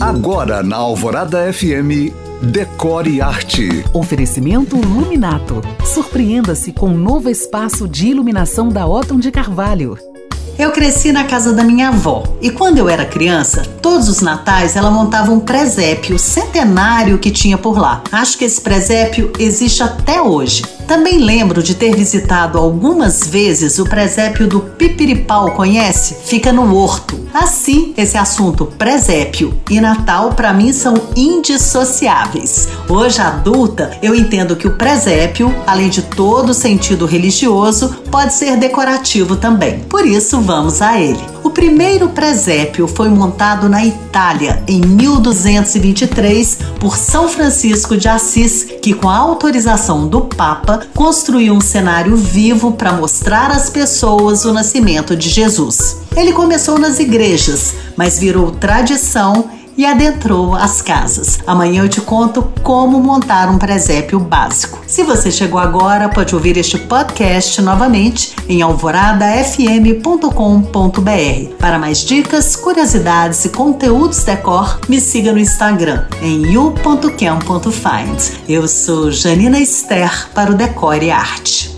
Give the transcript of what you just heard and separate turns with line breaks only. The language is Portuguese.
Agora na Alvorada FM, Decore Arte.
Oferecimento Luminato. Surpreenda-se com um novo espaço de iluminação da Otton de Carvalho.
Eu cresci na casa da minha avó e quando eu era criança, todos os natais ela montava um presépio centenário que tinha por lá. Acho que esse presépio existe até hoje. Também lembro de ter visitado algumas vezes o presépio do Pipiripau, conhece? Fica no Horto. Assim, esse assunto presépio e Natal para mim são indissociáveis. Hoje adulta, eu entendo que o presépio, além de todo o sentido religioso, pode ser decorativo também. Por isso, vamos a ele. O primeiro presépio foi montado na Itália em 1223 por São Francisco de Assis, que, com a autorização do Papa, construiu um cenário vivo para mostrar às pessoas o nascimento de Jesus. Ele começou nas igrejas, mas virou tradição e adentrou as casas. Amanhã eu te conto como montar um presépio básico. Se você chegou agora, pode ouvir este podcast novamente em alvoradafm.com.br. Para mais dicas, curiosidades e conteúdos decor, me siga no Instagram em you.cam.find. Eu sou Janina Esther para o Decore Arte.